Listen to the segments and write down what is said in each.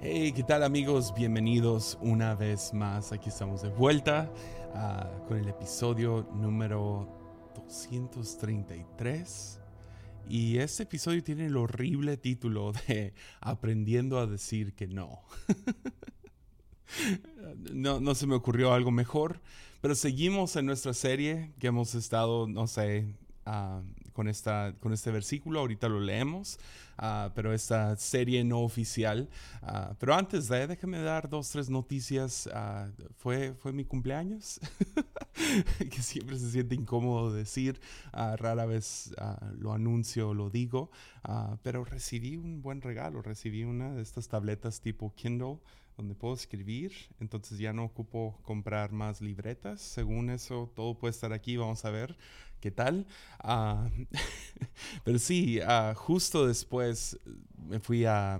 Hey, ¿qué tal amigos? Bienvenidos una vez más. Aquí estamos de vuelta ah, con el episodio número 233. Y este episodio tiene el horrible título de Aprendiendo a decir que no. no, no se me ocurrió algo mejor, pero seguimos en nuestra serie que hemos estado, no sé, uh, con, esta, con este versículo. Ahorita lo leemos, uh, pero esta serie no oficial. Uh, pero antes de, déjame dar dos, tres noticias. fue, fue mi cumpleaños, que siempre se siente incómodo decir. rara vez lo anuncio, lo digo. pero recibí un buen regalo. Recibí una de estas tabletas tipo Kindle donde puedo escribir, entonces ya no ocupo comprar más libretas. Según eso, todo puede estar aquí, vamos a ver qué tal. Uh, pero sí, uh, justo después me fui a,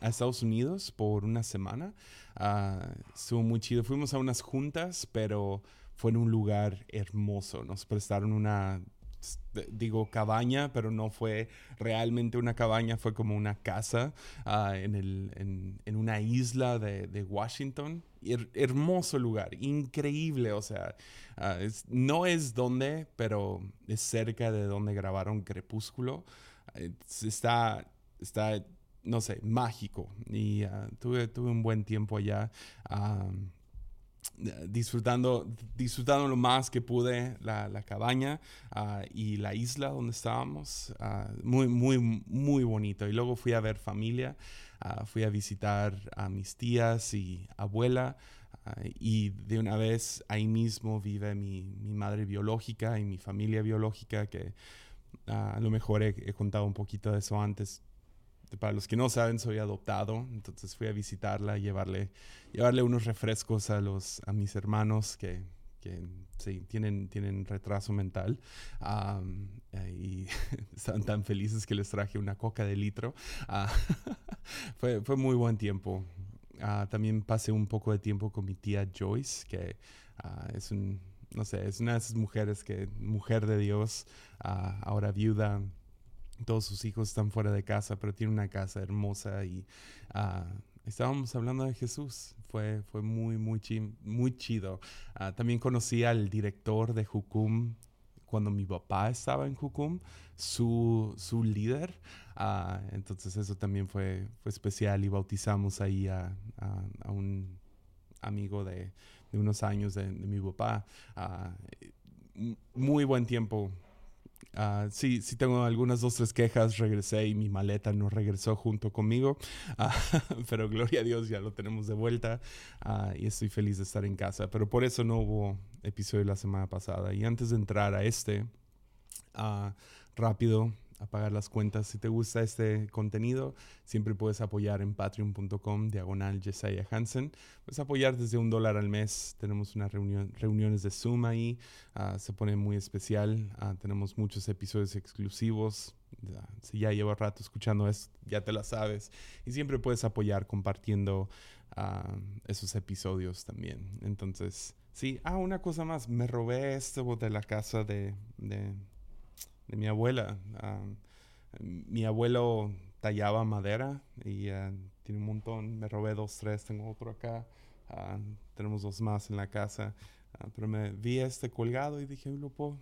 a, Estados Unidos por una semana. Uh, estuvo muy chido. Fuimos a unas juntas, pero fue en un lugar hermoso. Nos prestaron una digo cabaña, pero no fue realmente una cabaña, fue como una casa en, el, en, en, una isla de, de Washington hermoso lugar, increíble, o sea, ah, no es donde, pero es cerca de donde grabaron Crepúsculo. está, está, no sé, mágico. Y ah, tuve, tuve un buen tiempo allá. Disfrutando, disfrutando lo más que pude la, la cabaña ah, y la isla donde estábamos. muy, muy, muy bonito. Y luego fui a ver familia. Ah, fui a visitar a mis tías y abuela ah, y de una vez ahí mismo vive mi, mi madre biológica y mi familia biológica que ah, a lo mejor he, contado un poquito de eso antes. Para los que no saben, soy adoptado, entonces fui a visitarla, llevarle, llevarle unos refrescos a, los, a mis hermanos que, que sí, tienen, tienen retraso mental eh, y están tan felices que les traje una coca de litro. Uh, fue, fue muy buen tiempo. Uh, también pasé un poco de tiempo con mi tía Joyce, que es un, no sé, es una de esas mujeres que, mujer de Dios, ahora viuda, todos sus hijos están fuera de casa, pero tiene una casa hermosa y estábamos hablando de Jesús. Fue, fue muy, muy, muy chido. Uh, también conocí al director de Jucum cuando mi papá estaba en Jucum, su, su líder. Uh, entonces eso también fue, fue especial y bautizamos ahí a, a, un amigo de, de, unos años de, mi papá. Uh, muy buen tiempo Uh, sí, sí tengo algunas dos, tres quejas. Regresé y mi maleta no regresó junto conmigo. Uh, pero gloria a Dios, ya lo tenemos de vuelta. Uh, y estoy feliz de estar en casa. Pero por eso no hubo episodio la semana pasada. Y antes de entrar a este, rápido, a pagar las cuentas. Si te gusta este contenido, siempre puedes apoyar en patreon.com diagonal Jesiah Hansen. Puedes apoyar desde un dólar al mes. Tenemos unas reunión, reuniones de Zoom ahí. Uh, se pone muy especial. Uh, tenemos muchos episodios exclusivos. Uh, si ya llevo rato escuchando esto, ya te la sabes. Y siempre puedes apoyar compartiendo esos episodios también. Entonces, sí. Ah, una cosa más. Me robé esto de la casa de de mi abuela. mi abuelo tallaba madera y uh, tiene un montón. Me robé dos, tres, tengo otro acá. Uh, tenemos dos más en la casa. Uh, pero me vi este colgado y dije, ¿lo puedo,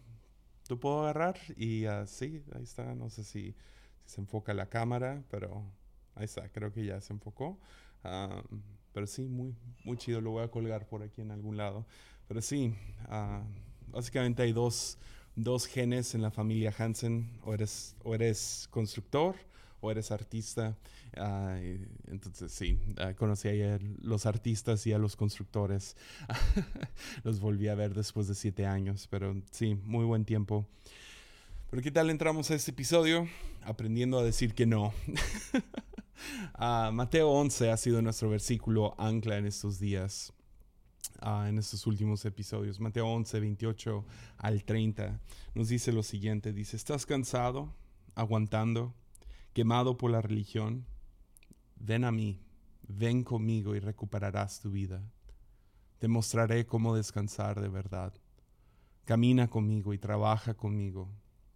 ¿lo puedo agarrar? Y sí, ahí está. No sé si, si, se enfoca la cámara, pero ahí está. Creo que ya se enfocó. pero sí, muy, muy chido. Lo voy a colgar por aquí en algún lado. Pero sí, básicamente hay dos dos genes en la familia Hansen, o eres, o eres constructor o eres artista. Uh, entonces, sí, uh, conocí a los artistas y a los constructores. los volví a ver después de siete años, pero sí, muy buen tiempo. Pero ¿qué tal entramos a este episodio? Aprendiendo a decir que no. uh, Mateo 11 ha sido nuestro versículo ancla en estos días. Ah, en estos últimos episodios. Mateo 11, 28 al 30 nos dice lo siguiente. Dice, ¿estás cansado, aguantando, quemado por la religión? Ven a mí, ven conmigo y recuperarás tu vida. Te mostraré cómo descansar de verdad. Camina conmigo y trabaja conmigo.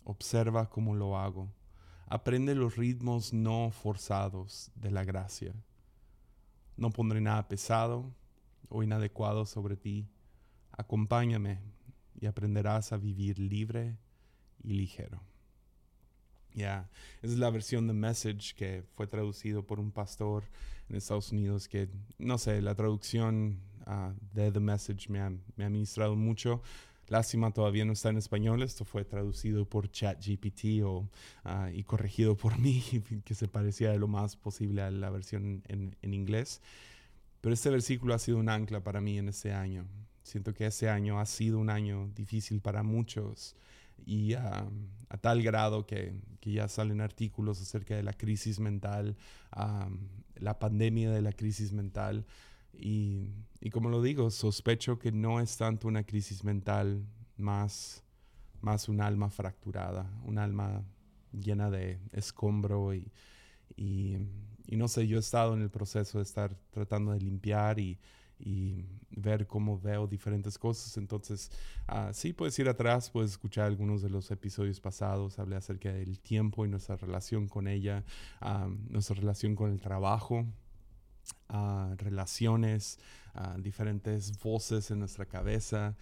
Observa cómo lo hago. Aprende los ritmos no forzados de la gracia. no pondré nada pesado o inadecuado sobre ti. Acompáñame y aprenderás a vivir libre y ligero. Ya, esa es la versión de Message que fue traducido por un pastor en Estados Unidos que, no sé, la traducción ah, de The Message me ha, me ha ministrado mucho. Lástima, todavía no está en español. Esto fue traducido por ChatGPT o, ah, y corregido por mí, que se parecía lo más posible a la versión en, en, inglés. Pero este versículo ha sido un ancla para mí en este año. Siento que este año ha sido un año difícil para muchos y a tal grado que, que, ya salen artículos acerca de la crisis mental, la pandemia de la crisis mental. Y, y, como lo digo, sospecho que no es tanto una crisis mental, más, más un alma fracturada, un alma llena de escombro y, y no sé, yo he estado en el proceso de estar tratando de limpiar y, y ver cómo veo diferentes cosas. Entonces, uh, sí, puedes ir atrás, puedes escuchar algunos de los episodios pasados. Hablé acerca del tiempo y nuestra relación con ella, uh, nuestra relación con el trabajo, uh, relaciones, diferentes voces en nuestra cabeza,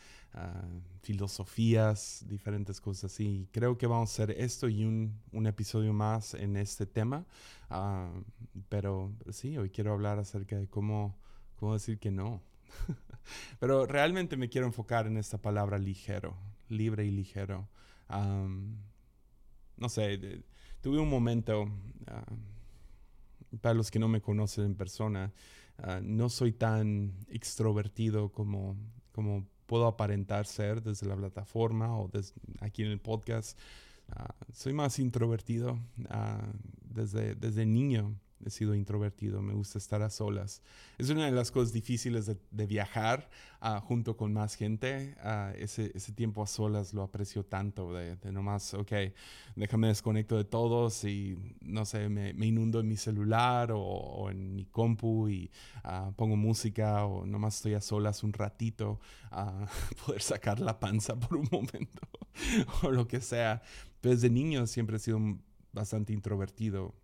filosofías, diferentes cosas así. Creo que vamos a hacer esto y un, un episodio más en este tema. pero sí, hoy quiero hablar acerca de cómo ¿Cómo decir que no? Pero realmente me quiero enfocar en esta palabra ligero, libre y ligero. no sé, tuve un momento, para los que no me conocen en persona, ah, no soy tan extrovertido como, como puedo aparentar ser desde la plataforma o desde aquí en el podcast. Ah, soy más introvertido ah, desde, desde niño he sido introvertido, me gusta estar a solas. Es una de las cosas difíciles de, viajar uh, junto con más gente. Uh, ese, ese, tiempo a solas lo aprecio tanto, de, de, nomás, ok, déjame desconecto de todos y, no sé, me, me inundo en mi celular o, o en mi compu y uh, pongo música o nomás estoy a solas un ratito, poder sacar la panza por un momento o lo que sea. Desde niño siempre he sido bastante introvertido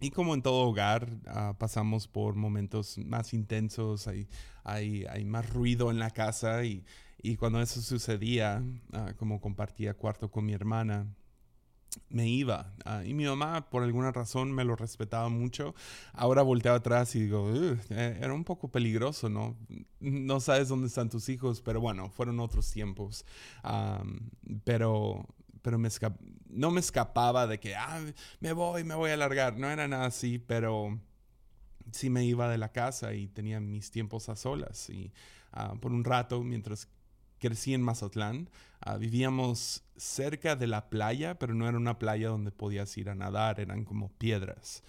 y como en todo hogar, uh, pasamos por momentos más intensos, hay, hay, hay, más ruido en la casa y, y cuando eso sucedía, uh, como compartía cuarto con mi hermana, me iba. Uh, y mi mamá, por alguna razón, me lo respetaba mucho. Ahora volteo atrás y digo, eh, era un poco peligroso, ¿no? No sabes dónde están tus hijos, pero bueno, fueron otros tiempos. pero pero me no me escapaba de que, ah, me voy, me voy a largar. No era nada así, pero sí me iba de la casa y tenía mis tiempos a solas. Y ah, por un rato, mientras crecí en Mazatlán, ah, vivíamos cerca de la playa, pero no era una playa donde podías ir a nadar, eran como piedras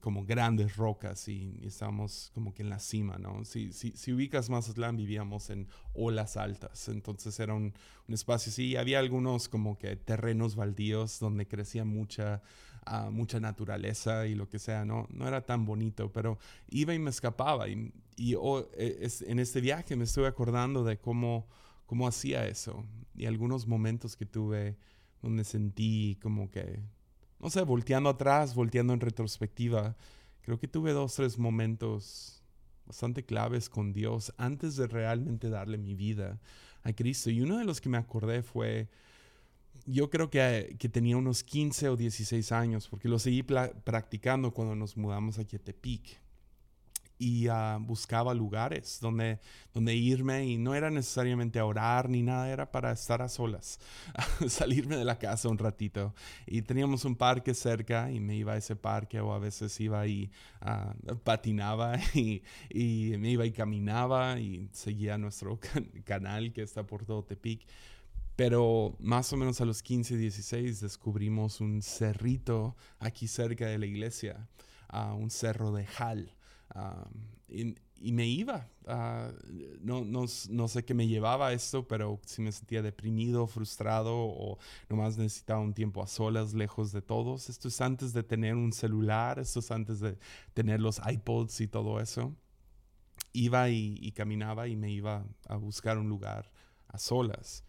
como grandes rocas y, estábamos como que en la cima, ¿no? Si, si, si, ubicas Mazatlán, vivíamos en olas altas, entonces era un, un espacio así, había algunos como que terrenos baldíos donde crecía mucha, uh, mucha naturaleza y lo que sea, ¿no? No era tan bonito, pero iba y me escapaba y, y oh, es, en este viaje me estuve acordando de cómo, cómo hacía eso y algunos momentos que tuve donde sentí como que no sé, volteando atrás, volteando en retrospectiva, creo que tuve dos, tres momentos bastante claves con Dios antes de realmente darle mi vida a Cristo. Y uno de los que me acordé fue, yo creo que, que tenía unos 15 o 16 años, porque lo seguí practicando cuando nos mudamos a Tepic y uh, buscaba lugares donde, donde irme y no era necesariamente a orar ni nada, era para estar a solas, salirme de la casa un ratito. Y teníamos un parque cerca y me iba a ese parque o a veces iba y uh, patinaba y, y, me iba y caminaba y seguía nuestro canal que está por todo Tepic. Pero más o menos a los 15, 16 descubrimos un cerrito aquí cerca de la iglesia, uh, un cerro de Jal y, me iba. no, no, no, sé qué me llevaba esto, pero si me sentía deprimido, frustrado o nomás necesitaba un tiempo a solas, lejos de todos. Esto es antes de tener un celular, esto es antes de tener los iPods y todo eso. Iba y, y caminaba y me iba a buscar un lugar a solas.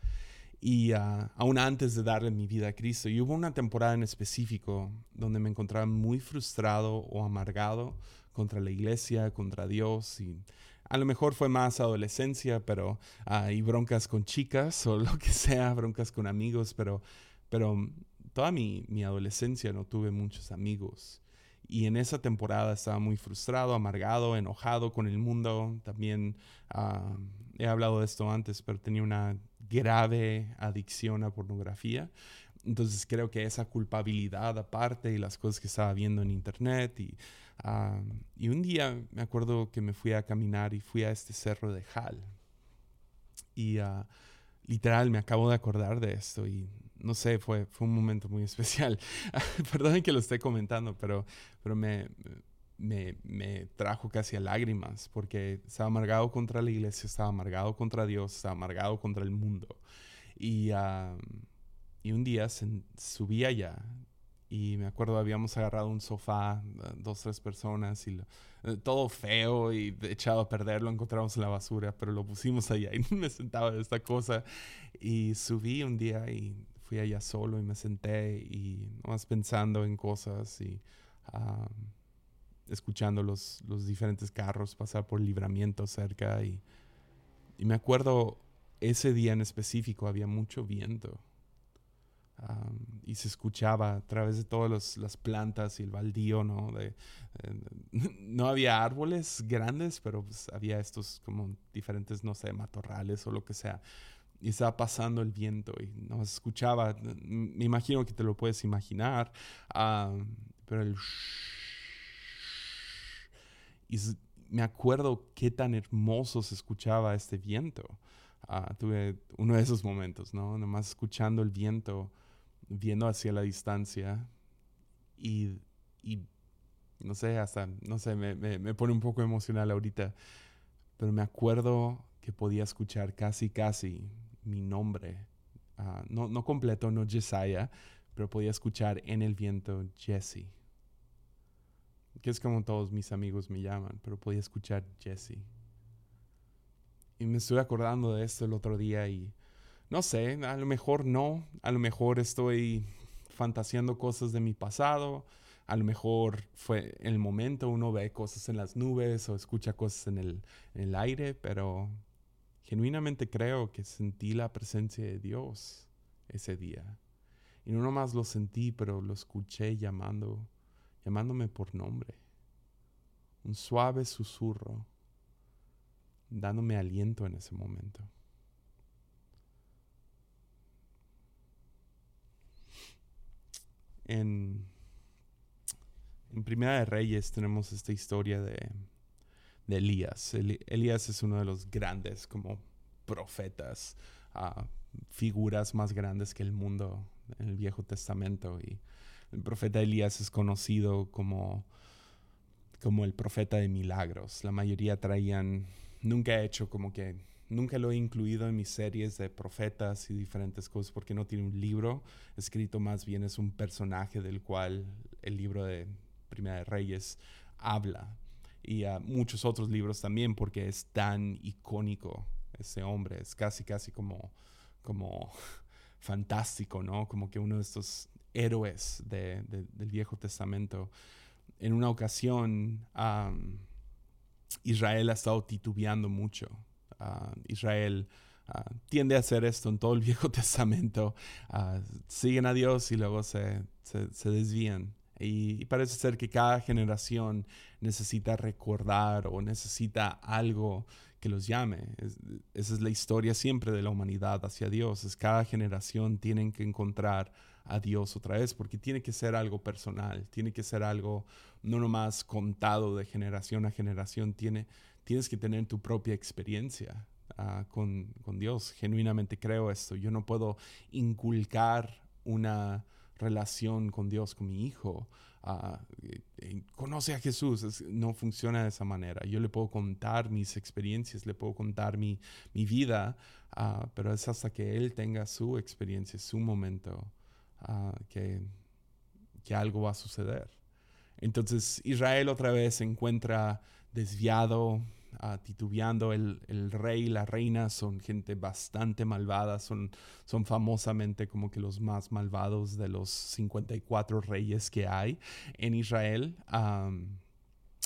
Y ah, aún antes de darle mi vida a Cristo. Y hubo una temporada en específico donde me encontraba muy frustrado o amargado contra la iglesia, contra Dios y a lo mejor fue más adolescencia, pero hay broncas con chicas o lo que sea, broncas con amigos, pero, pero toda mi, mi adolescencia no tuve muchos amigos. Y en esa temporada estaba muy frustrado, amargado, enojado con el mundo. También ah, he hablado de esto antes, pero tenía una grave adicción a pornografía. Entonces creo que esa culpabilidad aparte y las cosas que estaba viendo en internet y, ah, y un día me acuerdo que me fui a caminar y fui a este cerro de Hal. Y uh, literal me acabo de acordar de esto y no sé, fue, fue un momento muy especial. Perdonen que lo esté comentando, pero, pero me, me, me, trajo casi a lágrimas porque estaba amargado contra la iglesia, estaba amargado contra Dios, estaba amargado contra el mundo. Y, y un día subí allá y me acuerdo habíamos agarrado un sofá, dos, tres personas y eh, todo feo y echado a perder, lo encontramos en la basura, pero lo pusimos allá y me sentaba de esta cosa y subí un día y fui allá solo y me senté y más pensando en cosas y escuchando los, los diferentes carros pasar por libramiento cerca y, y me acuerdo ese día en específico había mucho viento y se escuchaba a través de todas las plantas y el baldío, ¿no? De, no había árboles grandes, pero pues, había estos como diferentes, no sé, matorrales o lo que sea. Y estaba pasando el viento y no se escuchaba, me imagino que te lo puedes imaginar, pero el... Y me acuerdo qué tan hermoso se escuchaba este viento. Ah, tuve uno de esos momentos, ¿no? Nomás escuchando el viento viendo hacia la distancia y, no sé, hasta, no sé, me, me, pone un poco emocional ahorita, pero me acuerdo que podía escuchar casi, casi mi nombre, ah, no, no completo, no Jesiah, pero podía escuchar en el viento Jesse, que es como todos mis amigos me llaman, pero podía escuchar Jesse. Y me estoy acordando de esto el otro día y no sé, a lo mejor no, a lo mejor estoy fantaseando cosas de mi pasado, a lo mejor fue el momento, uno ve cosas en las nubes o escucha cosas en el, en el aire, pero genuinamente creo que sentí la presencia de Dios ese día. Y no nomás lo sentí, pero lo escuché llamando, llamándome por nombre. Un suave susurro, dándome aliento en ese momento. en, en Primera de Reyes tenemos esta historia de, de Elías. Elías es uno de los grandes como profetas, uh, figuras más grandes que el mundo en el Viejo Testamento. Y el profeta Elías es conocido como, como el profeta de milagros. La mayoría traían, nunca he hecho como que Nunca lo he incluido en mis series de profetas y diferentes cosas porque no tiene un libro escrito, más bien es un personaje del cual el libro de Primera de Reyes habla. Y muchos otros libros también porque es tan icónico ese hombre, es casi, casi como, como fantástico, ¿no? Como que uno de estos héroes del Viejo Testamento. En una ocasión, Israel ha estado titubeando mucho Israel tiende a hacer esto en todo el Viejo Testamento. siguen a Dios y luego se, se, desvían. Y, parece ser que cada generación necesita recordar o necesita algo que los llame. esa es la historia siempre de la humanidad hacia Dios. Es cada generación tienen que encontrar a Dios otra vez porque tiene que ser algo personal, tiene que ser algo no nomás contado de generación a generación, tiene, tienes que tener tu propia experiencia ah, con, Dios. Genuinamente creo esto. Yo no puedo inculcar una relación con Dios, con mi hijo. Ah, eh, conoce a Jesús. no funciona de esa manera. Yo le puedo contar mis experiencias, le puedo contar mi, vida, ah, pero es hasta que Él tenga su experiencia, su momento, que, que algo va a suceder. Entonces Israel otra vez se encuentra desviado, ah, titubeando. El, el, rey y la reina son gente bastante malvada, son, son famosamente como que los más malvados de los 54 reyes que hay en Israel.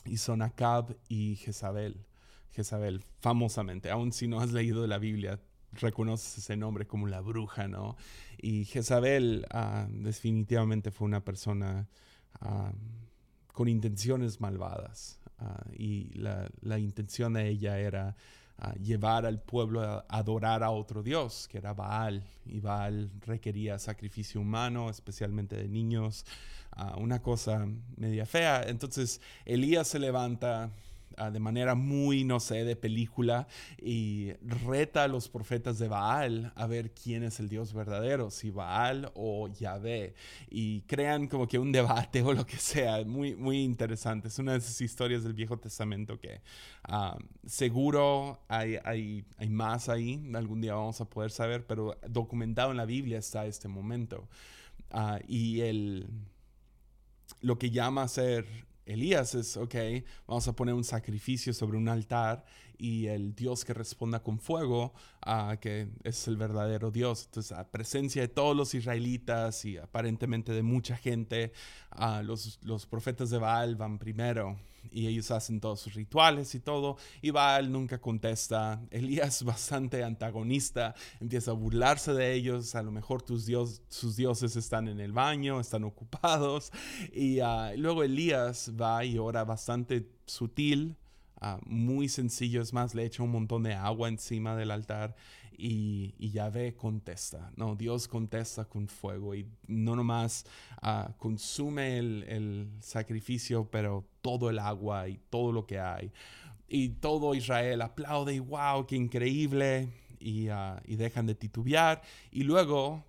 y son Acab y Jezabel. Jezabel, famosamente, aun si no has leído la Biblia, reconoces ese nombre como la bruja, ¿no? Y Jezabel ah, definitivamente fue una persona con intenciones malvadas. Ah, y la, intención de ella era ah, llevar al pueblo a adorar a otro dios, que era Baal. Y Baal requería sacrificio humano, especialmente de niños. Ah, una cosa media fea. Entonces Elías se levanta De manera muy, no sé, de película y reta a los profetas de Baal a ver quién es el Dios verdadero, si Baal o Yahvé. Y crean como que un debate o lo que sea, muy, muy interesante. Es una de esas historias del Viejo Testamento que seguro hay, hay, hay más ahí, algún día vamos a poder saber, pero documentado en la Biblia está este momento. Ah, y el, lo que llama a ser Elías es, ok, vamos a poner un sacrificio sobre un altar y el Dios que responda con fuego, uh, que es el verdadero Dios. Entonces, a presencia de todos los israelitas y aparentemente de mucha gente, uh, los, los profetas de Baal van primero y ellos hacen todos sus rituales y todo, y Baal nunca contesta. Elías bastante antagonista, empieza a burlarse de ellos, a lo mejor tus dios, sus dioses están en el baño, están ocupados, y uh, luego Elías va y ora bastante sutil, uh, muy sencillo, es más, le echa un montón de agua encima del altar y, y Yahvé contesta, no, Dios contesta con fuego y no nomás uh, consume el, sacrificio, pero todo el agua y todo lo que hay. Y todo Israel aplaude y wow, qué increíble, y, uh, y dejan de titubear. Y luego,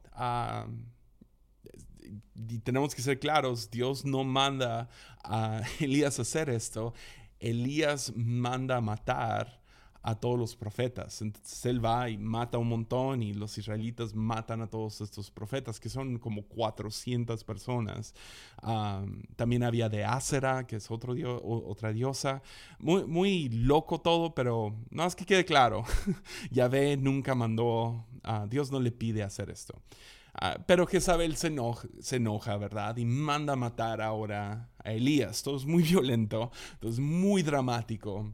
tenemos que ser claros, Dios no manda a Elías a hacer esto. Elías manda a matar a todos los profetas. Entonces él va y mata un montón y los israelitas matan a todos estos profetas, que son como 400 personas. también había de Acera, que es otro otra diosa. Muy, loco todo, pero no es que quede claro. Yahvé nunca mandó, a Dios no le pide hacer esto. Uh, pero Jezabel se enoja, se enoja, ¿verdad? Y manda a matar ahora a Elías. Todo es muy violento, todo es muy dramático.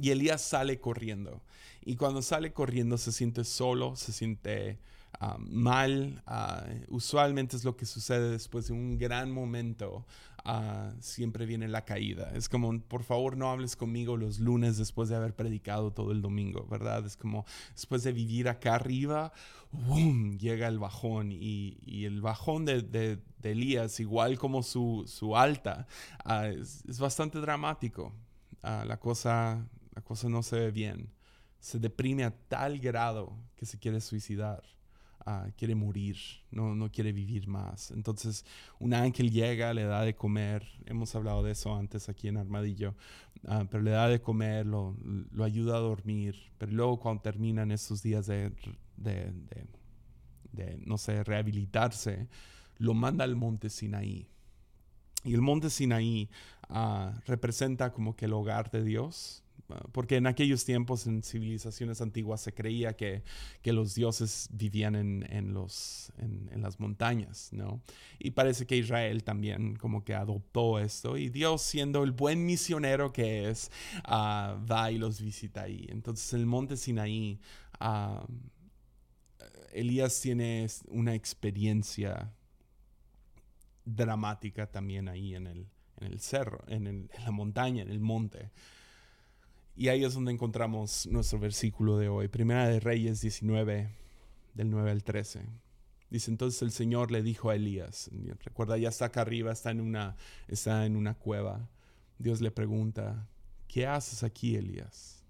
Y Elías sale corriendo. Y cuando sale corriendo se siente solo, se siente ah, mal. Ah, usualmente es lo que sucede después de un gran momento. Uh, siempre viene la caída. Es como, por favor, no hables conmigo los lunes después de haber predicado todo el domingo, ¿verdad? Es como, después de vivir acá arriba, ¡boom! llega el bajón. Y, el bajón de, de, Elías, igual como su, alta, uh, es, bastante dramático. Uh, la cosa la cosa no se ve bien. Se deprime a tal grado que se quiere suicidar. Uh, quiere morir, no, no quiere vivir más. Entonces, un ángel llega, le da de comer, hemos hablado de eso antes aquí en Armadillo, uh, pero le da de comer, lo, ayuda a dormir, pero luego cuando terminan estos días de, de, de, no sé, rehabilitarse, lo manda al monte Sinaí. Y el monte Sinaí uh, representa como que el hogar de Dios, porque en aquellos tiempos, en civilizaciones antiguas, se creía que, que los dioses vivían en, en los, en, en, las montañas, ¿no? Y parece que Israel también como que adoptó esto, y Dios, siendo el buen misionero que es, uh, va y los visita ahí. Entonces, en el monte Sinaí, uh, Elías tiene una experiencia dramática también ahí en el, en el cerro, en, el, en la montaña, en el monte. Y ahí es donde encontramos nuestro versículo de hoy, Primera de Reyes 19, del 9 al 13. Dice entonces el Señor le dijo a Elías, recuerda, ya está acá arriba, está en una, está en una cueva. Dios le pregunta, ¿qué haces aquí, Elías?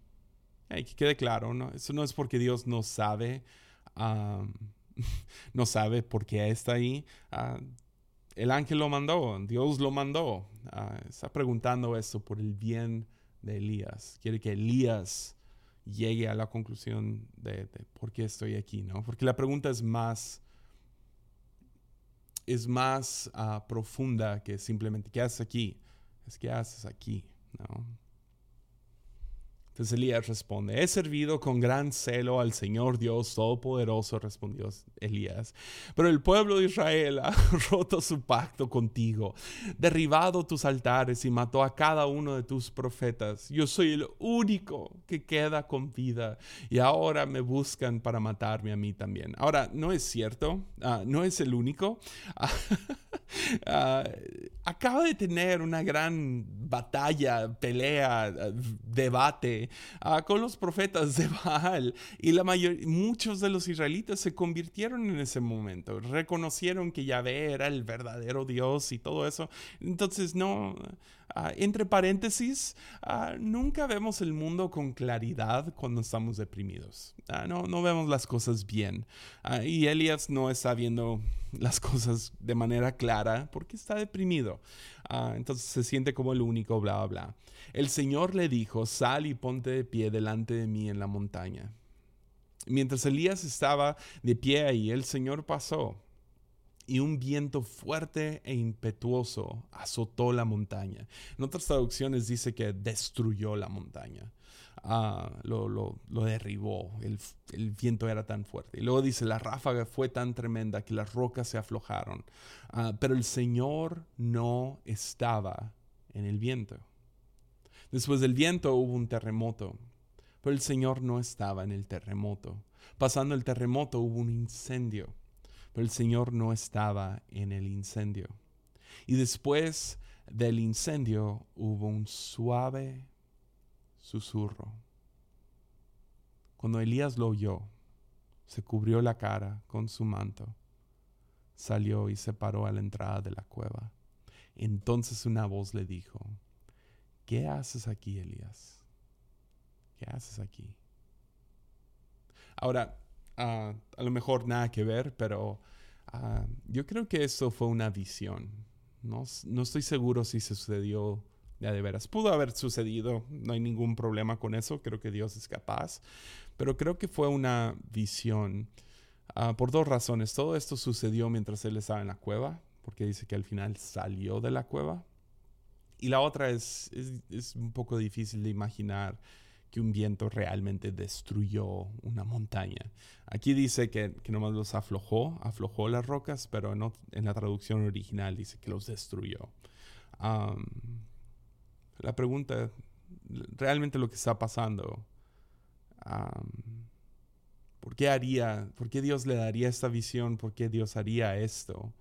que quede claro, ¿no? eso no es porque Dios no sabe, no sabe por qué está ahí. Uh, el ángel lo mandó, Dios lo mandó. Uh, está preguntando eso por el bien de Elías. Quiere que Elías llegue a la conclusión de, por qué estoy aquí, ¿no? Porque la pregunta es más, es más uh, profunda que simplemente, ¿qué haces aquí? Es, ¿qué haces aquí? ¿no? Entonces Elías responde, he servido con gran celo al Señor Dios Todopoderoso, respondió Elías, pero el pueblo de Israel ha roto su pacto contigo, derribado tus altares y mató a cada uno de tus profetas. Yo soy el único que queda con vida y ahora me buscan para matarme a mí también. Ahora, no es cierto, ah, no es el único. Ah, acaba de tener una gran batalla, pelea, debate ah, con los profetas de Baal y la mayor, muchos de los israelitas se convirtieron en ese momento, reconocieron que Yahvé era el verdadero Dios y todo eso. Entonces, no, ah, entre paréntesis, ah, nunca vemos el mundo con claridad cuando estamos deprimidos. no, no vemos las cosas bien. y Elías no está viendo las cosas de manera clara porque está deprimido. entonces se siente como el único, bla, bla, bla. El Señor le dijo, sal y ponte de pie delante de mí en la montaña. Mientras Elías estaba de pie ahí, el Señor pasó y un viento fuerte e impetuoso azotó la montaña. En otras traducciones dice que destruyó la montaña. Ah, lo, derribó, el, el, viento era tan fuerte. Y luego dice, la ráfaga fue tan tremenda que las rocas se aflojaron, ah, pero el Señor no estaba en el viento. Después del viento hubo un terremoto, pero el Señor no estaba en el terremoto. Pasando el terremoto hubo un incendio, el Señor no estaba en el incendio. Y después del incendio hubo un suave susurro. Cuando Elías lo oyó, se cubrió la cara con su manto, salió y se paró a la entrada de la cueva. Entonces una voz le dijo, ¿qué haces aquí, Elías? ¿Qué haces aquí? Ahora, ah, a lo mejor nada que ver, pero ah, yo creo que eso fue una visión. No, no estoy seguro si se sucedió ya de veras. Pudo haber sucedido, no hay ningún problema con eso, creo que Dios es capaz, pero creo que fue una visión ah, por dos razones. Todo esto sucedió mientras él estaba en la cueva, porque dice que al final salió de la cueva. Y la otra es, es, un poco difícil de imaginar que un viento realmente destruyó una montaña. Aquí dice que, que nomás los aflojó, aflojó las rocas, pero no, en la traducción original dice que los destruyó. la pregunta, realmente lo que está pasando, ¿por qué haría, por qué Dios le daría esta visión? ¿Por qué Dios haría esto?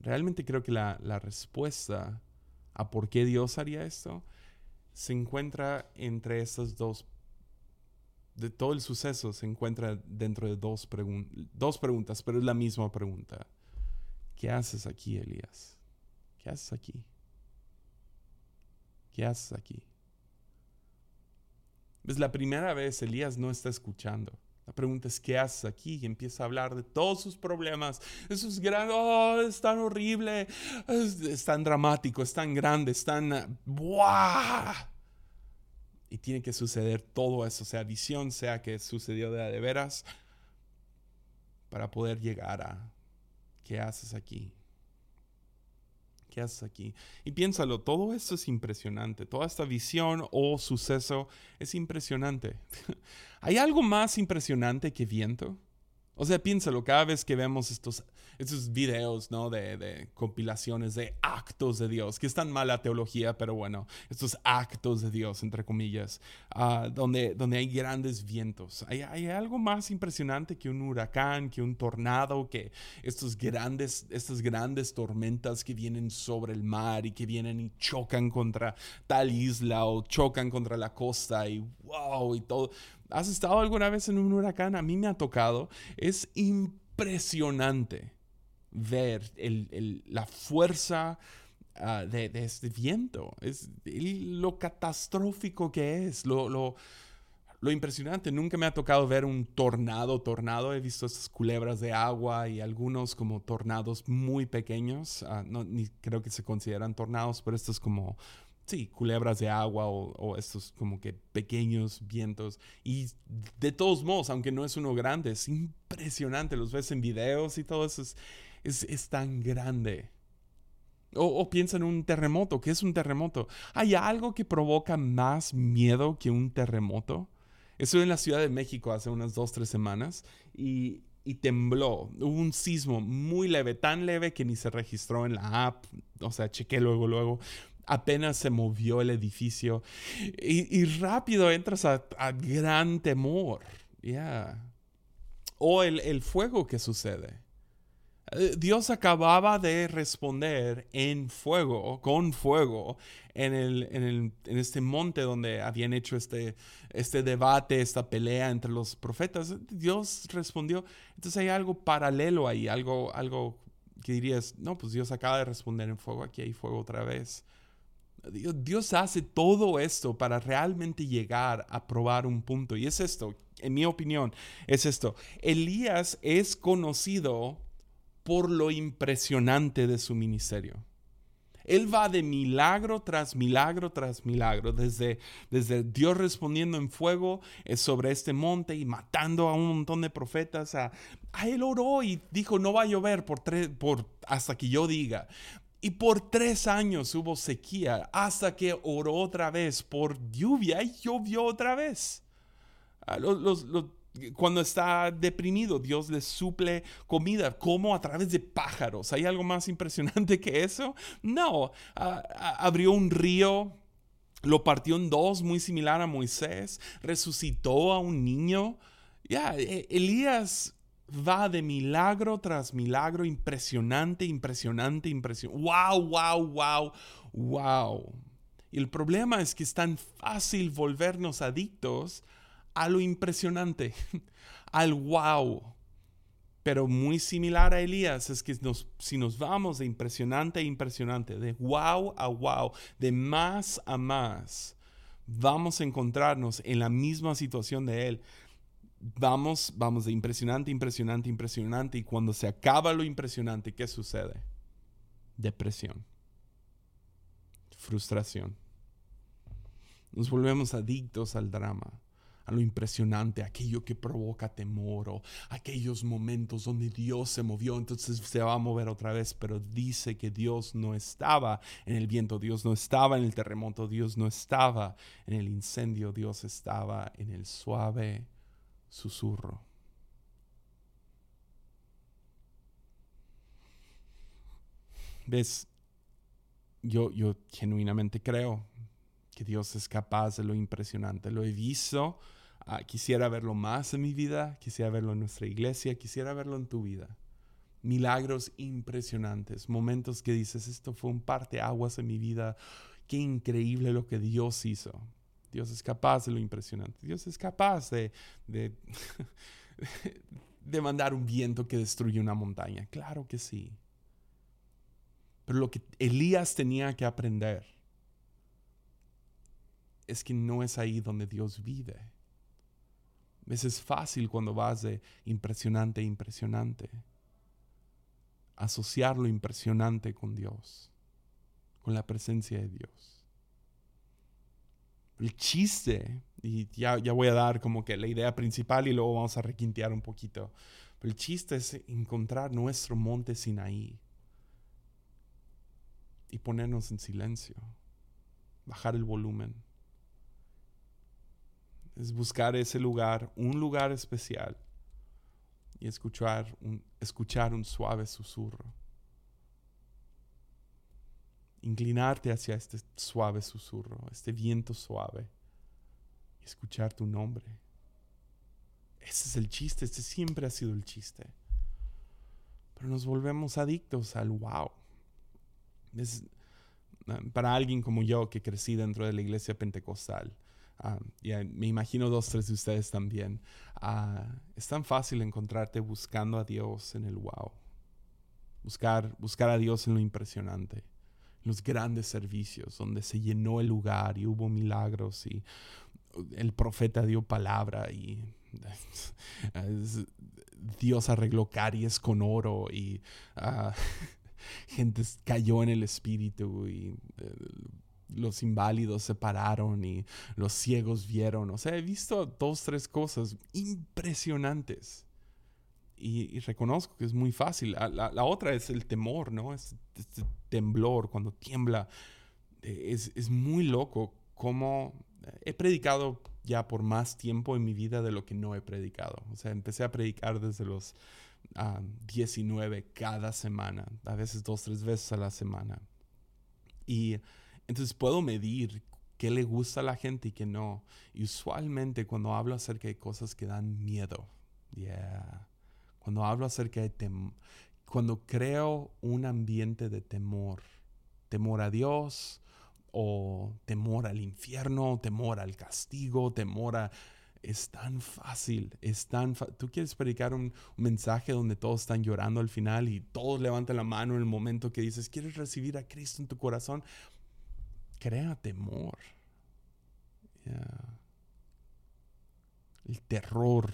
realmente creo que la, la respuesta a por qué Dios haría esto, se encuentra entre estas dos, de todo el suceso se encuentra dentro de dos, dos preguntas, pero es la misma pregunta. ¿Qué haces aquí, Elías? ¿Qué haces aquí? ¿Qué haces aquí? Es la primera vez Elías no está escuchando. La pregunta es, ¿qué haces aquí? Y empieza a hablar de todos sus problemas. Eso es grande, oh, es tan horrible, es, tan dramático, es tan grande, es tan... ¡Buah! Y tiene que suceder todo eso, sea visión, sea que sucedió de, de veras, para poder llegar a, ¿qué haces aquí? ¿Qué haces aquí? Y piénsalo, todo esto es impresionante. Toda esta visión o suceso es impresionante. ¿Hay algo más impresionante que viento? O sea, piénsalo, cada vez que vemos estos, estos videos, ¿no? De, de, compilaciones de actos de Dios, que están mal la teología, pero bueno, estos actos de Dios, entre comillas, uh, donde, donde hay grandes vientos. ¿Hay, ¿Hay, algo más impresionante que un huracán, que un tornado, que estos grandes, estas grandes tormentas que vienen sobre el mar y que vienen y chocan contra tal isla o chocan contra la costa y wow, y todo. ¿Has estado alguna vez en un huracán? A mí me ha tocado. Es impresionante ver la fuerza ah, de, este viento. Es lo catastrófico que es, lo, lo, impresionante. Nunca me ha tocado ver un tornado, tornado. He visto estas culebras de agua y algunos como tornados muy pequeños. Ah, no, ni creo que se consideran tornados, pero estos como sí, culebras de agua o, estos como que pequeños vientos. Y de todos modos, aunque no es uno grande, es impresionante. Los ves en videos y todo eso. Es, es, tan grande. O, piensa en un terremoto. ¿Qué es un terremoto? ¿Hay algo que provoca más miedo que un terremoto? Estuve en la Ciudad de México hace unas dos, tres semanas y, y tembló. Hubo un sismo muy leve, tan leve que ni se registró en la app. O sea, chequé luego, luego. Apenas se movió el edificio y, rápido entras a, gran temor. Ya. O el, el fuego que sucede. Eh, Dios acababa de responder en fuego, con fuego, en, el, en, el, en, este monte donde habían hecho este, este debate, esta pelea entre los profetas. Dios respondió. Entonces hay algo paralelo ahí, algo, algo que dirías, no, pues Dios acaba de responder en fuego, aquí hay fuego otra vez. Dios hace todo esto para realmente llegar a probar un punto. Y es esto, en mi opinión, es esto. Elías es conocido por lo impresionante de su ministerio. Él va de milagro tras milagro tras milagro, desde, desde Dios respondiendo en fuego eh, sobre este monte y matando a un montón de profetas. A, él oró y dijo, no va a llover por tres, por, hasta que yo diga. Y por tres años hubo sequía hasta que oró otra vez por lluvia y llovió otra vez. Ah, los, cuando está deprimido, Dios le suple comida, como a través de pájaros. ¿Hay algo más impresionante que eso? No, abrió un río, lo partió en dos, muy similar a Moisés, resucitó a un niño. Ya, e, Elías va de milagro tras milagro, impresionante, impresionante, impresionante. ¡Wow, wow, wow, wow! Y el problema es que es tan fácil volvernos adictos a lo impresionante, al wow. Pero muy similar a Elías es que si nos vamos de impresionante a impresionante, de wow a wow, de más a más, vamos a encontrarnos en la misma situación de él. Vamos, vamos de impresionante, impresionante, impresionante. Y cuando se acaba lo impresionante, ¿qué sucede? Depresión. Frustración. Nos volvemos adictos al drama lo impresionante, aquello que provoca temor o aquellos momentos donde Dios se movió, entonces se va a mover otra vez, pero dice que Dios no estaba en el viento, Dios no estaba en el terremoto, Dios no estaba en el incendio, Dios estaba en el suave susurro. ¿Ves? Yo, yo genuinamente creo que Dios es capaz de lo impresionante. Lo he visto Ah, quisiera verlo más en mi vida, quisiera verlo en nuestra iglesia, quisiera verlo en tu vida. Milagros impresionantes, momentos que dices, esto fue un aguas en mi vida, qué increíble lo que Dios hizo. Dios es capaz de lo impresionante. Dios es capaz de, de, de mandar un viento que destruye una montaña. Claro que sí. Pero lo que Elías tenía que aprender es que no es ahí donde Dios vive. Es fácil cuando vas de impresionante a impresionante. Asociar lo impresionante con Dios, con la presencia de Dios. El chiste, y ya, ya voy a dar como que la idea principal y luego vamos a requintear un poquito. Pero el chiste es encontrar nuestro monte Sinaí y ponernos en silencio, bajar el volumen es buscar ese lugar, un lugar especial, y escuchar un, escuchar un suave susurro. Inclinarte hacia este suave susurro, este viento suave, y escuchar tu nombre. Ese es el chiste, este siempre ha sido el chiste. Pero nos volvemos adictos al wow. para alguien como yo que crecí dentro de la iglesia pentecostal, Ah, y me imagino dos, tres de ustedes también. Ah, es tan fácil encontrarte buscando a Dios en el wow. Buscar, buscar a Dios en lo impresionante. Los grandes servicios donde se llenó el lugar y hubo milagros y el profeta dio palabra y Dios arregló caries con oro y uh, gente cayó en el espíritu y eh, los inválidos se pararon y los ciegos vieron. O sea, he visto dos, tres cosas impresionantes. y, reconozco que es muy fácil. La, otra es el temor, ¿no? Es este temblor, cuando tiembla. Eh, es, es muy loco cómo he predicado ya por más tiempo en mi vida de lo que no he predicado. O sea, empecé a predicar desde los 19 cada semana, a veces dos, tres veces a la semana. Y entonces puedo medir qué le gusta a la gente y qué no. Y usualmente cuando hablo acerca de cosas que dan miedo, yeah. cuando hablo acerca de temor, cuando creo un ambiente de temor, temor a Dios, o temor al infierno, temor al castigo, temor a... Es tan fácil, es tan Tú quieres predicar un, mensaje donde todos están llorando al final y todos levantan la mano en el momento que dices, ¿quieres recibir a Cristo en tu corazón? Crea temor. El terror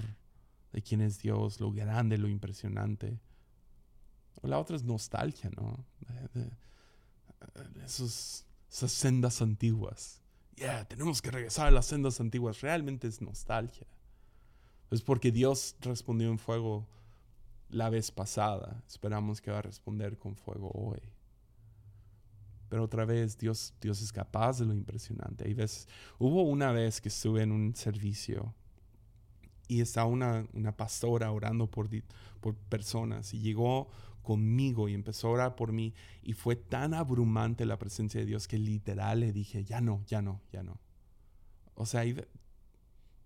de quién es Dios, lo grande, lo impresionante. O la otra es nostalgia, ¿no? esos esas sendas antiguas. Ya, tenemos que regresar a las sendas antiguas. Realmente es nostalgia. Es porque Dios respondió en fuego la vez pasada. Esperamos que va a responder con fuego hoy. Pero otra vez, Dios, Dios es capaz de lo impresionante. Hay veces, hubo una vez que estuve en un servicio y estaba una, una pastora orando por, por personas y llegó conmigo y empezó a orar por mí y fue tan abrumante la presencia de Dios que literal le dije, ya no, ya no, ya no. O sea, hay,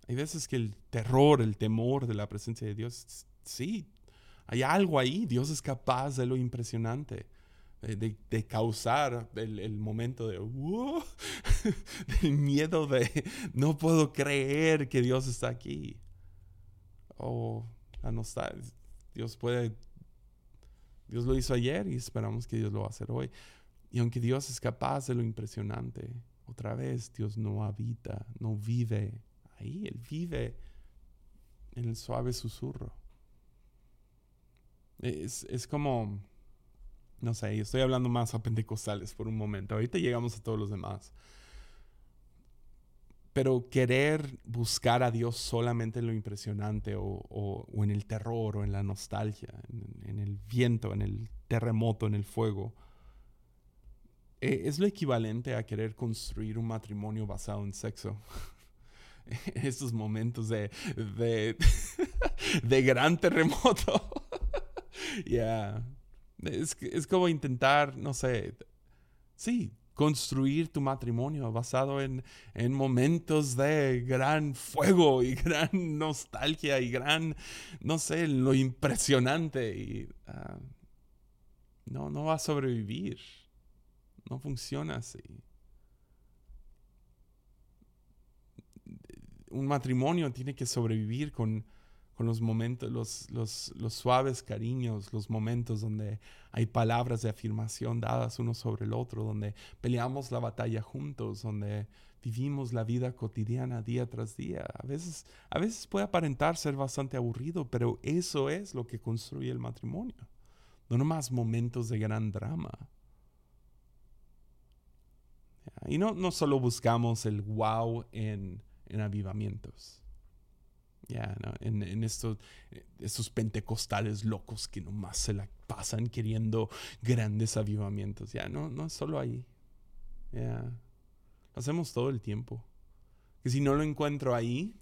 hay veces que el terror, el temor de la presencia de Dios, sí, hay algo ahí, Dios es capaz de lo impresionante. De, de, causar el, momento de uh, miedo de no puedo creer que Dios está aquí. O la nostalgia. Dios puede Dios lo hizo ayer y esperamos que Dios lo va a hacer hoy. Y aunque Dios es capaz de lo impresionante, otra vez Dios no habita, no vive ahí, Él vive en el suave susurro. Es, es como, no sé, estoy hablando más a pentecostales por un momento, ahorita llegamos a todos los demás. Pero querer buscar a Dios solamente en lo impresionante o, en el terror o en la nostalgia, en, el viento, en el terremoto, en el fuego, eh, es lo equivalente a querer construir un matrimonio basado en sexo. Estos momentos de, de, gran terremoto. Ya. Es, es como intentar, no sé, sí, construir tu matrimonio basado en, momentos de gran fuego y gran nostalgia y gran, no sé, lo impresionante. Y, ah, no, no va a sobrevivir. No funciona así. Un matrimonio tiene que sobrevivir con con los momentos, los, los, los, suaves cariños, los momentos donde hay palabras de afirmación dadas uno sobre el otro, donde peleamos la batalla juntos, donde vivimos la vida cotidiana día tras día. A veces, a veces puede aparentar ser bastante aburrido, pero eso es lo que construye el matrimonio. No nomás momentos de gran drama. Y no, no solo buscamos el wow en, en avivamientos ya, en, estos, estos pentecostales locos que nomás se la pasan queriendo grandes avivamientos. Ya, no, no es solo ahí. Ya, lo hacemos todo el tiempo. Que si no lo encuentro ahí,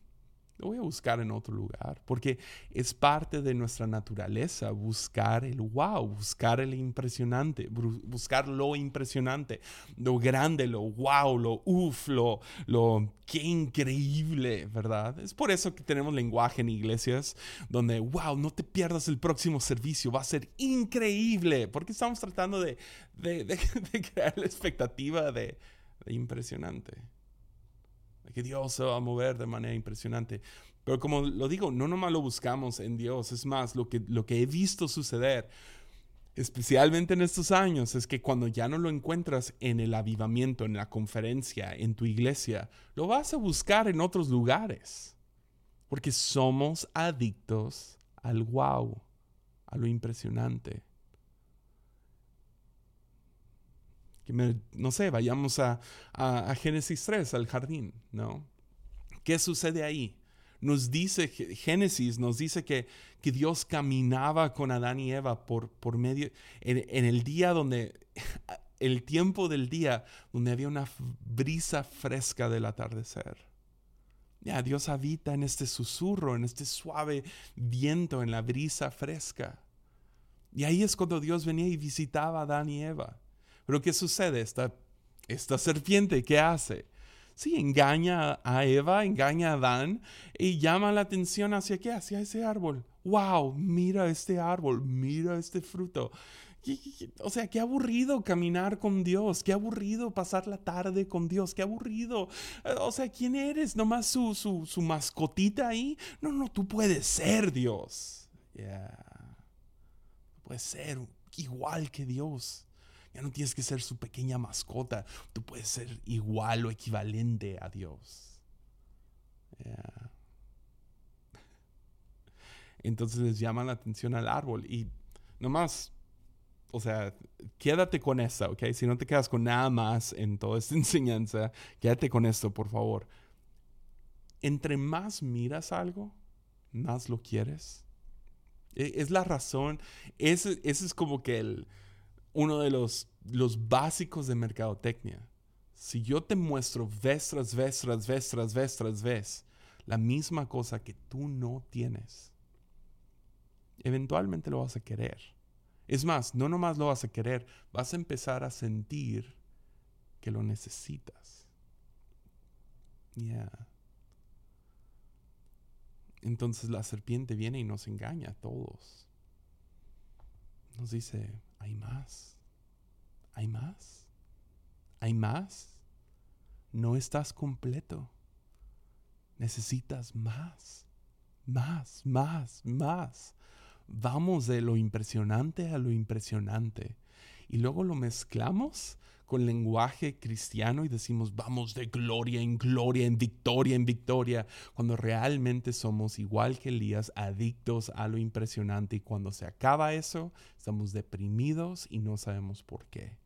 lo voy a buscar en otro lugar, porque es parte de nuestra naturaleza buscar el wow, buscar el impresionante, buscar lo impresionante, lo grande, lo wow, lo uff, lo, lo qué increíble, ¿verdad? Es por eso que tenemos lenguaje en iglesias donde, wow, no te pierdas el próximo servicio, va a ser increíble, porque estamos tratando de, crear la expectativa de impresionante que Dios se va a mover de manera impresionante. Pero como lo digo, no nomás lo buscamos en Dios, es más, lo que, lo que he visto suceder, especialmente en estos años, es que cuando ya no lo encuentras en el avivamiento, en la conferencia, en tu iglesia, lo vas a buscar en otros lugares. Porque somos adictos al wow, a lo impresionante. No sé, vayamos a, a, Génesis 3, al jardín, ¿no? ¿Qué sucede ahí? nos dice, Génesis nos dice que, que Dios caminaba con Adán y Eva por, por medio, en, el día donde, el tiempo del día donde había una brisa fresca del atardecer. Ya, Dios habita en este susurro, en este suave viento, en la brisa fresca. Y ahí es cuando Dios venía y visitaba a Adán y Eva. Pero ¿qué sucede? Esta, esta serpiente, ¿qué hace? Sí, engaña a Eva, engaña a Adán y llama la atención hacia qué? Hacia ese árbol. ¡Wow! Mira este árbol, mira este fruto. O sea, qué aburrido caminar con Dios, qué aburrido pasar la tarde con Dios, qué aburrido. O sea, ¿quién eres? ¿Nomás su, su, su mascotita ahí? No, no, tú puedes ser Dios. Yeah. Puedes ser igual que Dios. Ya no tienes que ser su pequeña mascota. Tú puedes ser igual o equivalente a Dios. Entonces les llama la atención al árbol y nomás, o sea, quédate con eso, ¿ok? Si no te quedas con nada más en toda esta enseñanza, quédate con esto, por favor. Entre más miras algo, más lo quieres. E, es la razón, ese, ese es como que el, uno de los, los básicos de mercadotecnia. Si yo te muestro vez tras vez, tras vez, tras vez, tras vez, la misma cosa que tú no tienes, eventualmente lo vas a querer. Es más, no nomás lo vas a querer, vas a empezar a sentir que lo necesitas. Ya. Entonces la serpiente viene y nos engaña a todos. Nos dice, hay más, hay más, hay más. No estás completo. Necesitas más, más, más, más. Vamos de lo impresionante a lo impresionante. Y luego lo mezclamos con lenguaje cristiano y decimos vamos de gloria en gloria, en victoria en victoria, cuando realmente somos igual que Elías, adictos a lo impresionante y cuando se acaba eso, estamos deprimidos y no sabemos por qué.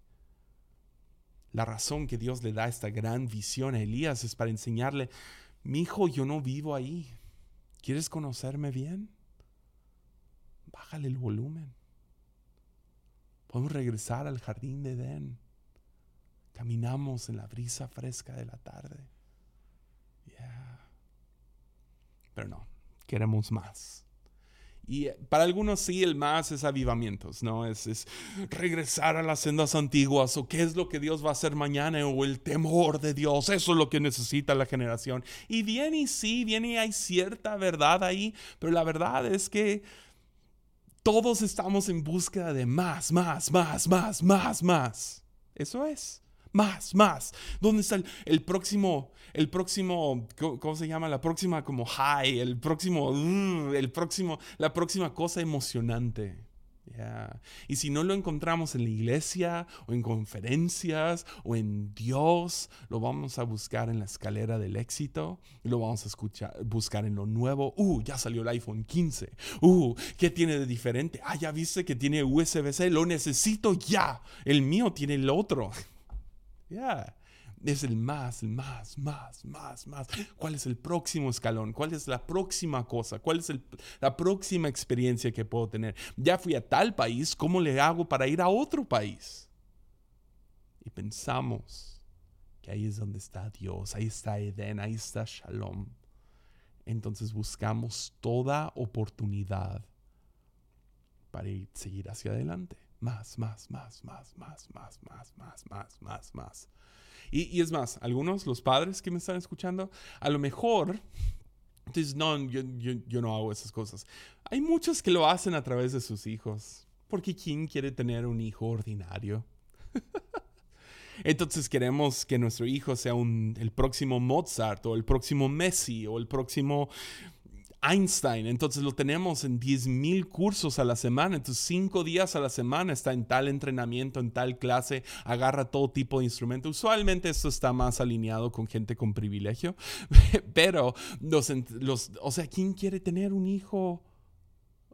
La razón que Dios le da esta gran visión a Elías es para enseñarle, mi hijo, yo no vivo ahí. ¿Quieres conocerme bien? Bájale el volumen. Podemos regresar al jardín de Edén Caminamos en la brisa fresca de la tarde. Pero no, queremos más. Y eh, para algunos sí, el más es avivamientos, ¿no? Es, es, regresar a las sendas antiguas o qué es lo que Dios va a hacer mañana o el temor de Dios. Eso es lo que necesita la generación. Y viene y sí, viene y hay cierta verdad ahí, pero la verdad es que todos estamos en búsqueda de más, más, más, más, más, más. Eso es más, más. ¿Dónde está el, próximo, el próximo, ¿cómo, se llama? La próxima como high, el próximo, uh, el próximo, la próxima cosa emocionante. Y si no lo encontramos en la iglesia o en conferencias o en Dios, lo vamos a buscar en la escalera del éxito y lo vamos a escuchar, buscar en lo nuevo. Uh, ya salió el iPhone 15. Uh, ¿qué tiene de diferente? Ah, ya viste que tiene USB-C, lo necesito ya. El mío tiene el otro. Ya. Es el más, el más, más, más, más. ¿Cuál es el próximo escalón? ¿Cuál es la próxima cosa? ¿Cuál es la próxima experiencia que puedo tener? Ya fui a tal país, ¿cómo le hago para ir a otro país? Y pensamos que ahí es donde está Dios, ahí está Edén, ahí está Shalom. Entonces buscamos toda oportunidad para ir, seguir hacia adelante más, más, más, más, más, más, más, más, más, más, más. Y, es más, algunos, los padres que me están escuchando, a lo mejor, entonces, no, yo, yo no hago esas cosas. Hay muchos que lo hacen a través de sus hijos, porque ¿quién quiere tener un hijo ordinario? Entonces queremos que nuestro hijo sea un, el próximo Mozart o el próximo Messi o el próximo Einstein. Entonces lo tenemos en 10.000 cursos a la semana. Entonces cinco días a la semana está en tal entrenamiento, en tal clase, agarra todo tipo de instrumento. Usualmente esto está más alineado con gente con privilegio. Pero los, los, o sea, ¿quién quiere tener un hijo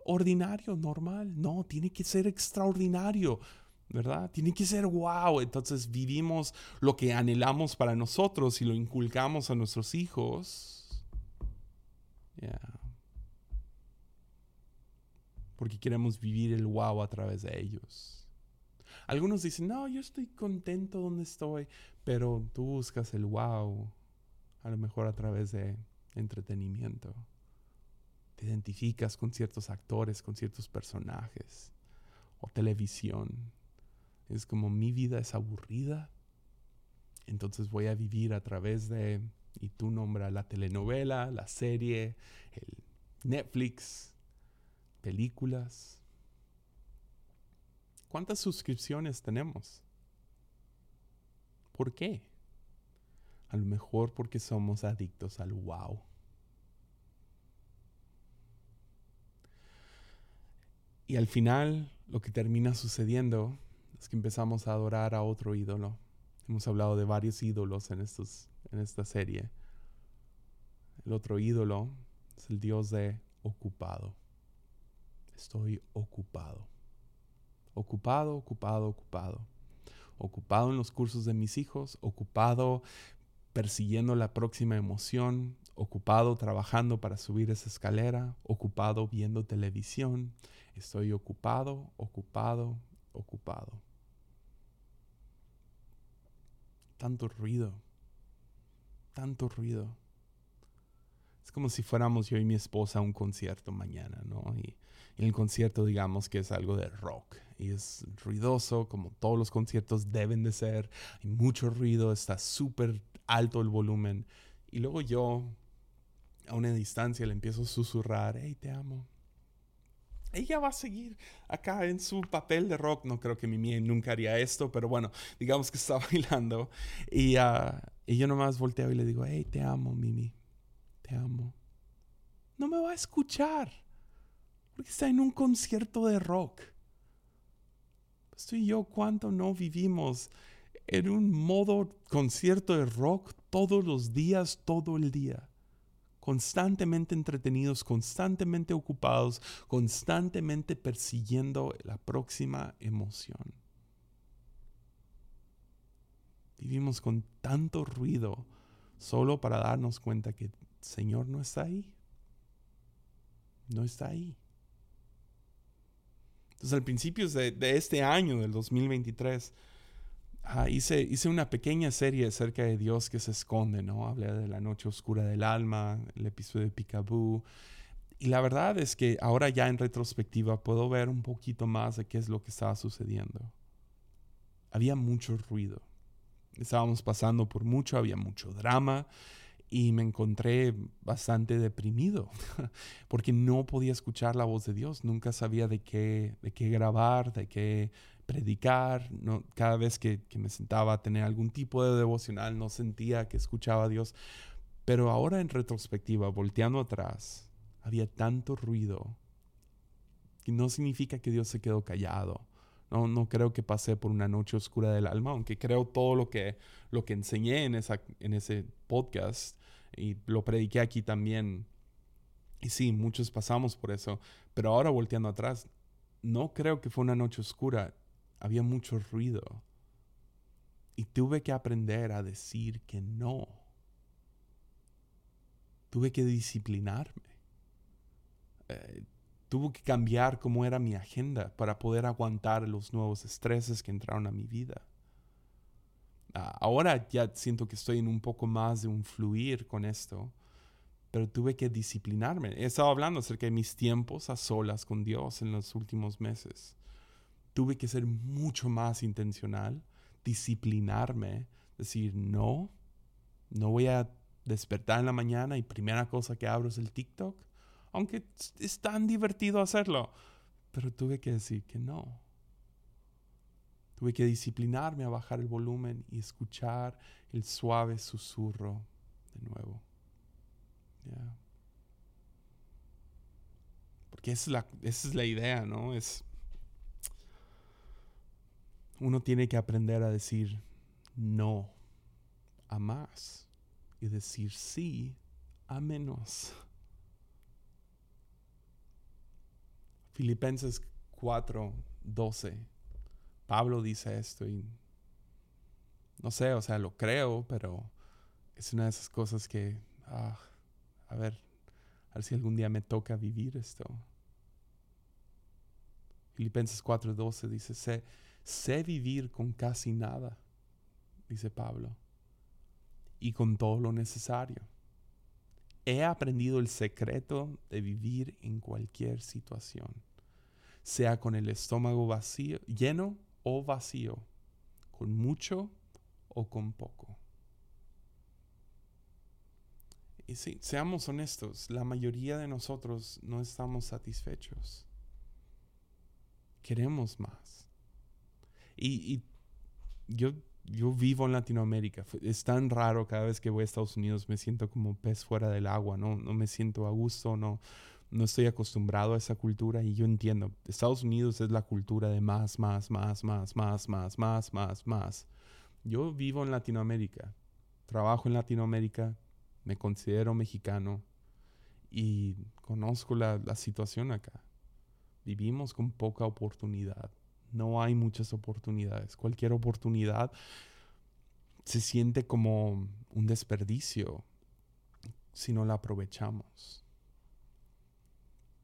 ordinario, normal? No, tiene que ser extraordinario. ¿verdad? Tiene que ser wow. Entonces vivimos lo que anhelamos para nosotros y lo inculcamos a nuestros hijos Porque queremos vivir el wow a través de ellos. Algunos dicen, no, yo estoy contento donde estoy, pero tú buscas el wow a lo mejor a través de entretenimiento. Te identificas con ciertos actores, con ciertos personajes o televisión. Es como mi vida es aburrida, entonces voy a vivir a través de, y tú nombras la telenovela, la serie, el Netflix, películas. ¿Cuántas suscripciones tenemos? ¿Por qué? A lo mejor porque somos adictos al wow. Y al final lo que termina sucediendo es que empezamos a adorar a otro ídolo. Hemos hablado de varios ídolos en, estos, en esta serie. El otro ídolo es el Dios de ocupado. Estoy ocupado. Ocupado, ocupado, ocupado. Ocupado en los cursos de mis hijos, ocupado persiguiendo la próxima emoción, ocupado trabajando para subir esa escalera, ocupado viendo televisión. Estoy ocupado, ocupado, ocupado. Tanto ruido, tanto ruido. Es como si fuéramos yo y mi esposa a un concierto mañana, ¿no? Y, el concierto, digamos que es algo de rock y es ruidoso, como todos los conciertos deben de ser. Hay mucho ruido, está súper alto el volumen. Y luego yo, a una distancia, le empiezo a susurrar, hey, te amo, ella va a seguir acá en su papel de rock. No creo que Mimi nunca haría esto, pero bueno, digamos que está bailando. Y, uh, y yo nomás volteo y le digo, hey, te amo, Mimi, te amo. No me va a escuchar, porque está en un concierto de rock. Pues tú y yo, ¿cuánto no vivimos en un modo concierto de rock todos los días, todo el día? Constantemente entretenidos, constantemente ocupados, constantemente persiguiendo la próxima emoción. Vivimos con tanto ruido solo para darnos cuenta que el Señor no está ahí. No está ahí. Entonces, al principio de, de este año, del 2023, hice, hice una pequeña serie acerca de Dios que se esconde, ¿no? Hablé de la noche oscura del alma, el episodio de Picaboo. Y la verdad es que ahora ya en retrospectiva puedo ver un poquito más de qué es lo que estaba sucediendo. Había mucho ruido. Estábamos pasando por mucho, había mucho drama y me encontré bastante deprimido porque no podía escuchar la voz de Dios. Nunca sabía de qué, de qué grabar, de qué predicar, no, cada vez que, me sentaba a tener algún tipo de devocional, no sentía que escuchaba a Dios. Pero ahora en retrospectiva, volteando atrás, había tanto ruido que no significa que Dios se quedó callado. No, no creo que pasé por una noche oscura del alma, aunque creo todo lo que, lo que enseñé en, esa, en ese podcast y lo prediqué aquí también. Y sí, muchos pasamos por eso, pero ahora volteando atrás, no creo que fue una noche oscura había mucho ruido. Y tuve que aprender a decir que no. Tuve que disciplinarme. Eh, tuve que cambiar cómo era mi agenda para poder aguantar los nuevos estreses que entraron a mi vida. Ah, ahora ya siento que estoy en un poco más de un fluir con esto, pero tuve que disciplinarme. He estado hablando acerca de mis tiempos a solas con Dios en los últimos meses tuve que ser mucho más intencional, disciplinarme, decir, no, no voy a despertar en la mañana y primera cosa que abro es el TikTok, aunque es tan divertido hacerlo, pero tuve que decir que no. Tuve que disciplinarme a bajar el volumen y escuchar el suave susurro de nuevo. Porque esa es, la, esa es la idea, ¿no? Es uno tiene que aprender a decir no a más y decir sí a menos. Filipenses 4, 12. Pablo dice esto y no sé, o sea, lo creo, pero es una de esas cosas que, ah, a ver, ver si algún día me toca vivir esto. Filipenses 4:12 dice, sé, sé vivir con casi nada, dice Pablo, y con todo lo necesario. He aprendido el secreto de vivir en cualquier situación, sea con el estómago vacío, lleno o vacío, con mucho o con poco. Y sí, seamos honestos, la mayoría de nosotros no estamos satisfechos. Queremos más. Y, yo, yo vivo en Latinoamérica. Es tan raro cada vez que voy a Estados Unidos, me siento como pez fuera del agua, no, no me siento a gusto, no, no estoy acostumbrado a esa cultura y yo entiendo, Estados Unidos es la cultura de más, más, más, más, más, más, más, más, más. Yo vivo en Latinoamérica, trabajo en Latinoamérica, me considero mexicano y conozco la, situación acá. Vivimos con poca oportunidad. No hay muchas oportunidades. Cualquier oportunidad se siente como un desperdicio si no la aprovechamos.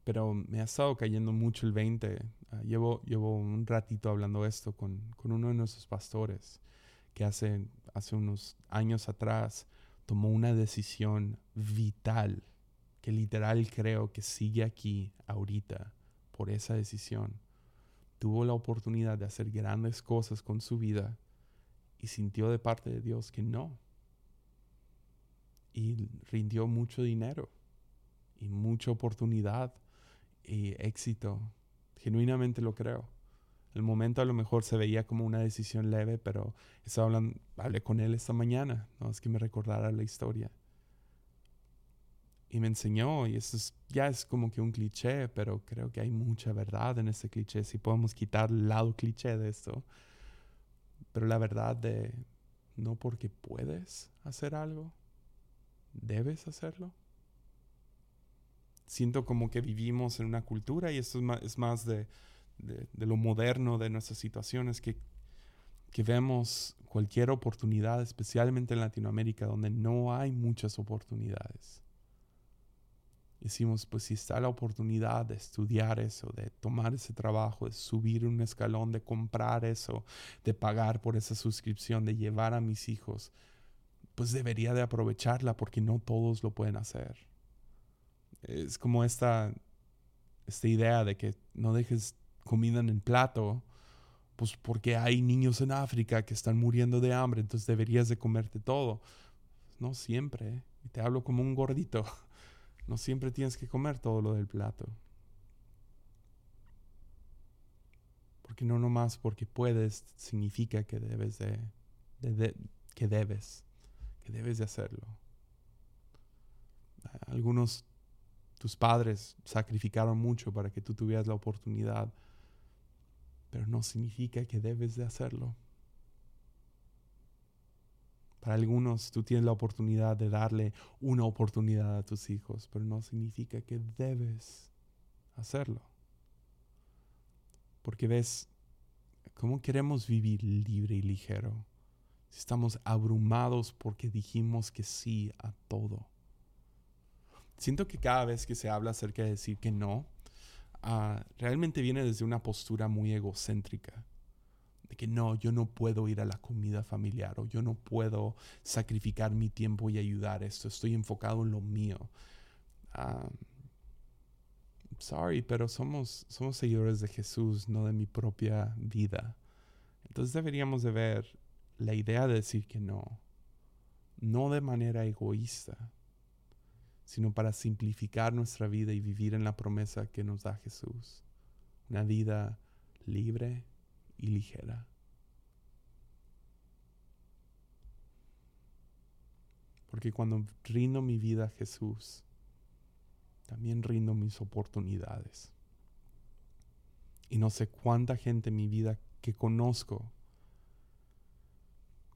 Pero me ha estado cayendo mucho el 20. Ah, llevo, llevo un ratito hablando esto con, con, uno de nuestros pastores que hace, hace unos años atrás tomó una decisión vital que literal creo que sigue aquí ahorita por esa decisión. Tuvo la oportunidad de hacer grandes cosas con su vida y sintió de parte de Dios que no. Y rindió mucho dinero y mucha oportunidad y éxito. Genuinamente lo creo. El momento a lo mejor se veía como una decisión leve, pero hablando, hablé con él esta mañana, no es que me recordara la historia. Y me enseñó, y eso ya es como que un cliché, pero creo que hay mucha verdad en ese cliché, si podemos quitar el lado cliché de esto. Pero la verdad de no porque puedes hacer algo, debes hacerlo. Siento como que vivimos en una cultura y esto es más de de, lo moderno de nuestras situaciones, que, que vemos cualquier oportunidad, especialmente en Latinoamérica, donde no hay muchas oportunidades. Decimos, pues si está la oportunidad de estudiar eso, de tomar ese trabajo, de subir un escalón, de comprar eso, de pagar por esa suscripción, de llevar a mis hijos, pues debería de aprovecharla porque no todos lo pueden hacer. Es como esta, esta idea de que no dejes comida en el plato, pues porque hay niños en África que están muriendo de hambre, entonces deberías de comerte todo. No siempre, y te hablo como un gordito, no siempre tienes que comer todo lo del plato. Porque no nomás porque puedes significa que debes de, que debes, que debes de hacerlo. Algunos tus padres sacrificaron mucho para que tú tuvieras la oportunidad pero no significa que debes de hacerlo. Para algunos tú tienes la oportunidad de darle una oportunidad a tus hijos, pero no significa que debes hacerlo. Porque ves, ¿cómo queremos vivir libre y ligero? Si estamos abrumados porque dijimos que sí a todo. Siento que cada vez que se habla acerca de decir que no, Ah, realmente viene desde una postura muy egocéntrica. De que no, yo no puedo ir a la comida familiar o yo no puedo sacrificar mi tiempo y ayudar esto. Estoy enfocado en lo mío. Ah, sorry, pero somos, somos seguidores de Jesús, no de mi propia vida. Entonces deberíamos de ver la idea de decir que no, no de manera egoísta, sino para simplificar nuestra vida y vivir en la promesa que nos da Jesús. Una vida libre y ligera. Porque cuando rindo mi vida a Jesús, también rindo mis oportunidades. Y no sé cuánta gente en mi vida que conozco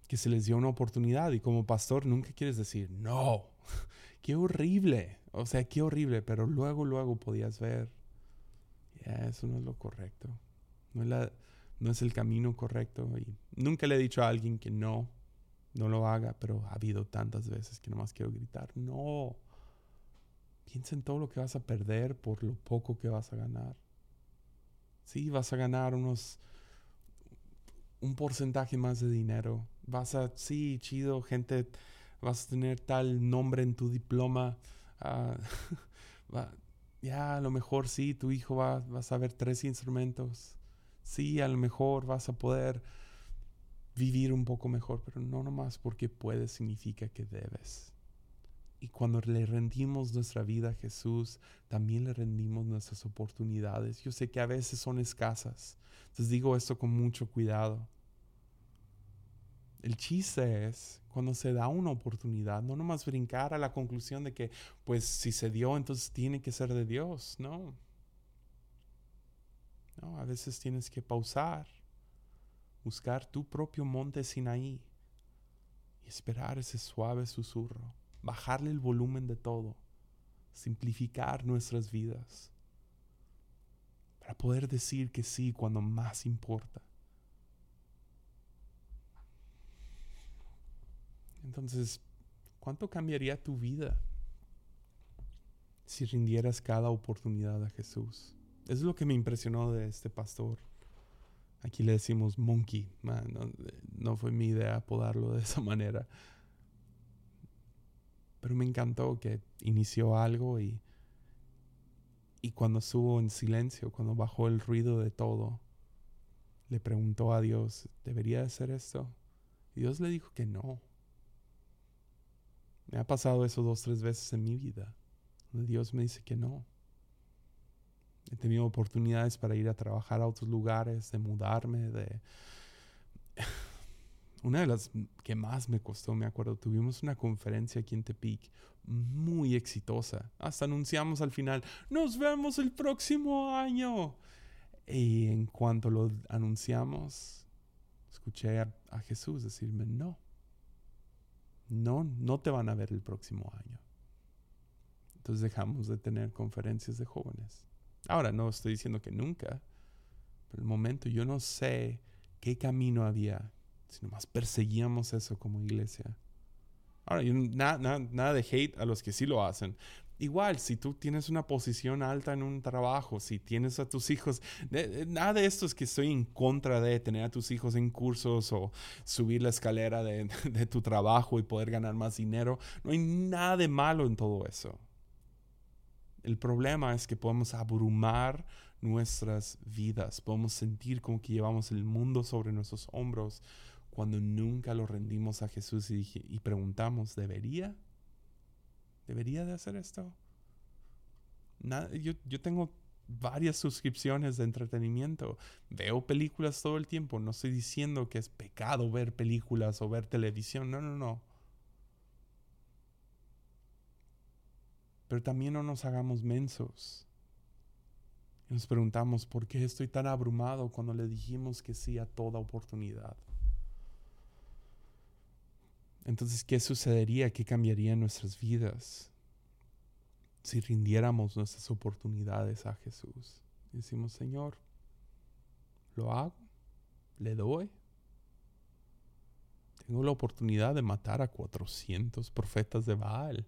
que se les dio una oportunidad y como pastor nunca quieres decir, no, qué horrible, o sea, qué horrible, pero luego, luego podías ver, eso no es lo correcto, no es, la, no es el camino correcto y nunca le he dicho a alguien que no, no lo haga, pero ha habido tantas veces que nomás quiero gritar, no, piensa en todo lo que vas a perder por lo poco que vas a ganar. Sí, vas a ganar unos un porcentaje más de dinero. Vas a, sí, chido, gente, vas a tener tal nombre en tu diploma. Ah, ya, a lo mejor sí, tu hijo va, va a saber tres instrumentos. Sí, a lo mejor vas a poder vivir un poco mejor, pero no nomás porque puedes significa que debes. Y cuando le rendimos nuestra vida a Jesús, también le rendimos nuestras oportunidades. Yo sé que a veces son escasas. Entonces digo esto con mucho cuidado. El chiste es cuando se da una oportunidad, no nomás brincar a la conclusión de que, pues si se dio, entonces tiene que ser de Dios. No. No, a veces tienes que pausar, buscar tu propio monte Sinaí y esperar ese suave susurro bajarle el volumen de todo, simplificar nuestras vidas, para poder decir que sí cuando más importa. Entonces, ¿cuánto cambiaría tu vida si rindieras cada oportunidad a Jesús? Es lo que me impresionó de este pastor. Aquí le decimos monkey. no, no, fue mi idea apodarlo de esa manera. Pero me encantó que inició algo y, y cuando estuvo en silencio, cuando bajó el ruido de todo, le preguntó a Dios, ¿debería hacer esto? Y Dios le dijo que no. Me ha pasado eso dos, tres veces en mi vida, Dios me dice que no. He tenido oportunidades para ir a trabajar a otros lugares, de mudarme, de una de las que más me costó, me acuerdo, tuvimos una conferencia aquí en Tepic muy exitosa. Hasta anunciamos al final, nos vemos el próximo año. Y en cuanto lo anunciamos, escuché a, a Jesús decirme, no, no, no te van a ver el próximo año. Entonces dejamos de tener conferencias de jóvenes. Ahora no estoy diciendo que nunca, pero el momento yo no sé qué camino había sino más perseguíamos eso como iglesia. Ahora, nada de hate a los que sí lo hacen. Igual, si tú tienes una posición alta en un trabajo, si tienes a tus hijos, nada de esto es que estoy en contra de tener a tus hijos en cursos o subir la escalera de, de tu trabajo y poder ganar más dinero. No hay nada de malo en todo eso. El problema es que podemos abrumar nuestras vidas, podemos sentir como que llevamos el mundo sobre nuestros hombros cuando nunca lo rendimos a Jesús y, y preguntamos, ¿debería? ¿Debería de hacer esto? yo, yo tengo varias suscripciones de entretenimiento. Veo películas todo el tiempo. No estoy diciendo que es pecado ver películas o ver televisión. No, no, no. Pero también no nos hagamos mensos. nos preguntamos, ¿por qué estoy tan abrumado cuando le dijimos que sí a toda oportunidad? Entonces, ¿qué sucedería? ¿Qué cambiaría en nuestras vidas si rindiéramos nuestras oportunidades a Jesús? decimos, Señor, lo hago, le doy. Tengo la oportunidad de matar a 400 profetas de Baal.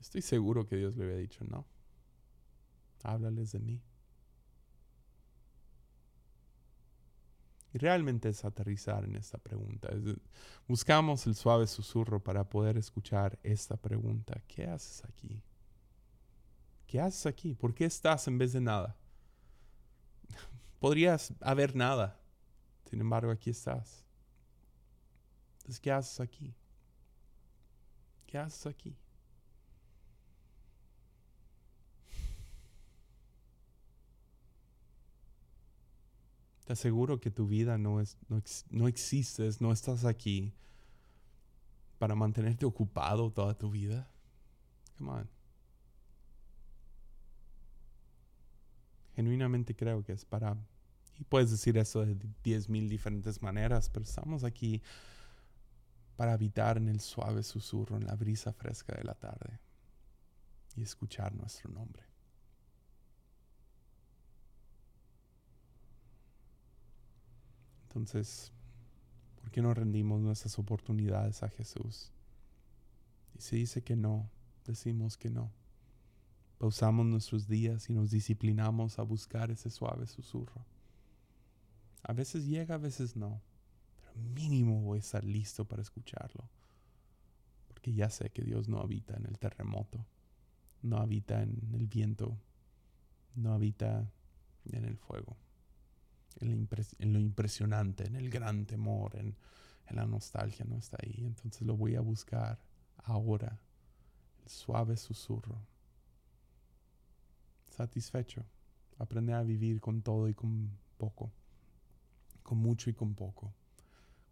Estoy seguro que Dios le había dicho, no, háblales de mí. Y realmente es aterrizar en esta pregunta. buscamos el suave susurro para poder escuchar esta pregunta. ¿Qué haces aquí? ¿Qué haces aquí? ¿Por qué estás en vez de nada? Podrías haber nada. Sin embargo, aquí estás. Entonces, ¿qué haces aquí? ¿Qué haces aquí? Te aseguro que tu vida no, es, no, no existes, no estás aquí para mantenerte ocupado toda tu vida. Come on. Genuinamente creo que es para... Y puedes decir eso de diez mil diferentes maneras, pero estamos aquí para habitar en el suave susurro, en la brisa fresca de la tarde y escuchar nuestro nombre. Entonces, ¿por qué no rendimos nuestras oportunidades a Jesús? Y si dice que no, decimos que no. pausamos nuestros días y nos disciplinamos a buscar ese suave susurro. A veces llega, a veces no, pero mínimo voy a estar listo para escucharlo, porque ya sé que Dios no habita en el terremoto, no habita en el viento, no habita en el fuego, en, lo impresionante, en el gran temor, en, en la nostalgia, no está ahí. Entonces lo voy a buscar ahora, el suave susurro. Satisfecho, aprender a vivir con todo y con poco, con mucho y con poco,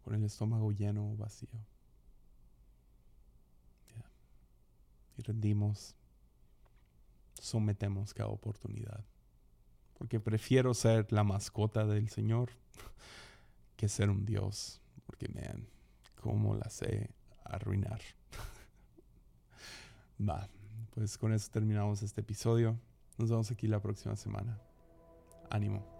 con el estómago lleno o vacío. Y rendimos sometemos cada oportunidad. Porque prefiero ser la mascota del Señor que ser un Dios. Porque, man, cómo la sé arruinar. Va, pues con eso terminamos este episodio. Nos vemos aquí la próxima semana. Ánimo.